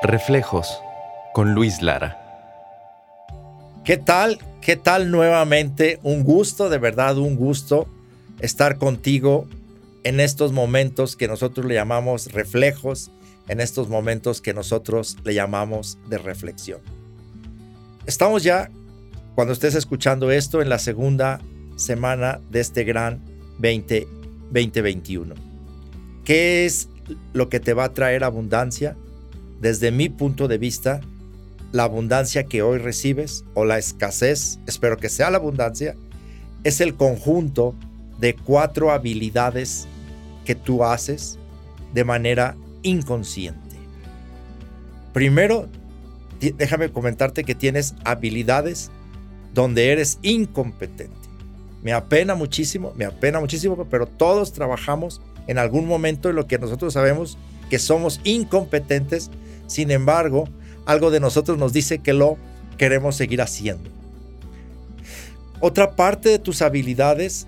Reflejos con Luis Lara. ¿Qué tal? ¿Qué tal nuevamente? Un gusto, de verdad, un gusto estar contigo en estos momentos que nosotros le llamamos reflejos, en estos momentos que nosotros le llamamos de reflexión. Estamos ya, cuando estés escuchando esto, en la segunda semana de este gran 20, 2021. ¿Qué es lo que te va a traer abundancia? Desde mi punto de vista, la abundancia que hoy recibes o la escasez, espero que sea la abundancia, es el conjunto de cuatro habilidades que tú haces de manera inconsciente. Primero, déjame comentarte que tienes habilidades donde eres incompetente. Me apena muchísimo, me apena muchísimo, pero todos trabajamos en algún momento en lo que nosotros sabemos que somos incompetentes sin embargo, algo de nosotros nos dice que lo queremos seguir haciendo. Otra parte de tus habilidades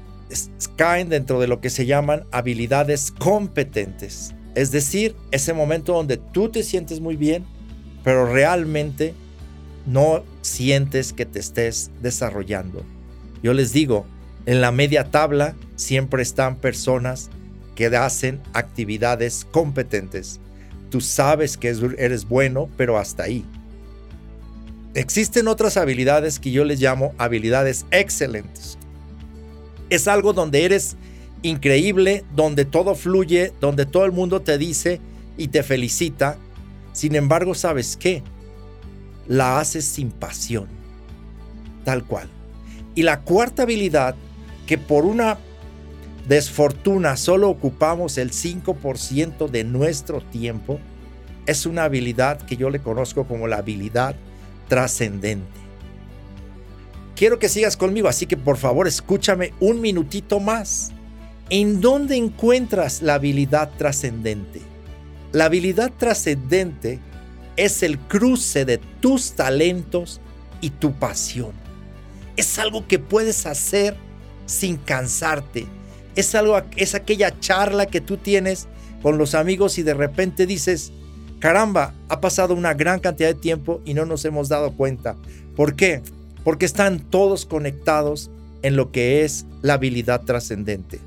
caen dentro de lo que se llaman habilidades competentes. Es decir, ese momento donde tú te sientes muy bien, pero realmente no sientes que te estés desarrollando. Yo les digo, en la media tabla siempre están personas que hacen actividades competentes. Tú sabes que eres bueno, pero hasta ahí. Existen otras habilidades que yo les llamo habilidades excelentes. Es algo donde eres increíble, donde todo fluye, donde todo el mundo te dice y te felicita. Sin embargo, ¿sabes qué? La haces sin pasión. Tal cual. Y la cuarta habilidad, que por una desfortuna solo ocupamos el 5% de nuestro tiempo, es una habilidad que yo le conozco como la habilidad trascendente. Quiero que sigas conmigo, así que por favor escúchame un minutito más. ¿En dónde encuentras la habilidad trascendente? La habilidad trascendente es el cruce de tus talentos y tu pasión. Es algo que puedes hacer sin cansarte, es algo, es aquella charla que tú tienes con los amigos y de repente dices, caramba, ha pasado una gran cantidad de tiempo y no nos hemos dado cuenta. ¿Por qué? Porque están todos conectados en lo que es la habilidad trascendente.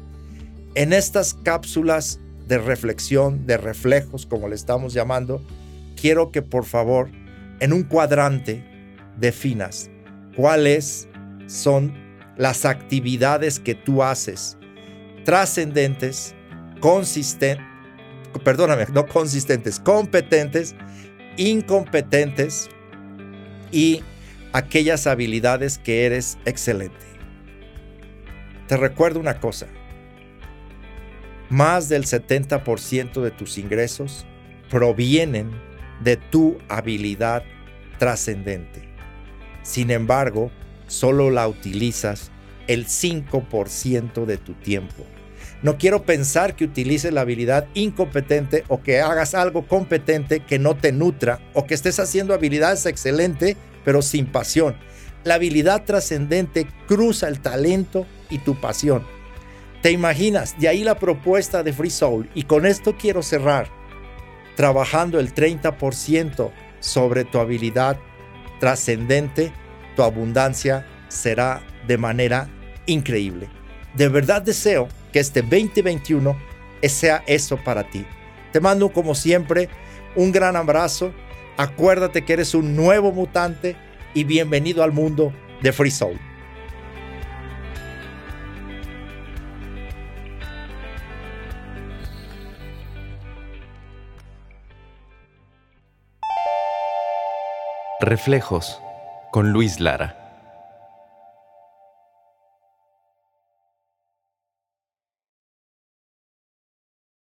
En estas cápsulas de reflexión, de reflejos, como le estamos llamando, quiero que por favor en un cuadrante definas cuáles son las actividades que tú haces trascendentes, consistentes, perdóname, no consistentes, competentes, incompetentes y aquellas habilidades que eres excelente. Te recuerdo una cosa, más del 70% de tus ingresos provienen de tu habilidad trascendente. Sin embargo, solo la utilizas el 5% de tu tiempo. No quiero pensar que utilices la habilidad incompetente o que hagas algo competente que no te nutra o que estés haciendo habilidades excelentes pero sin pasión. La habilidad trascendente cruza el talento y tu pasión. ¿Te imaginas? De ahí la propuesta de Free Soul. Y con esto quiero cerrar. Trabajando el 30% sobre tu habilidad trascendente, tu abundancia será de manera increíble. De verdad deseo que este 2021 sea eso para ti. Te mando como siempre un gran abrazo. Acuérdate que eres un nuevo mutante y bienvenido al mundo de Free Soul. Reflejos con Luis Lara.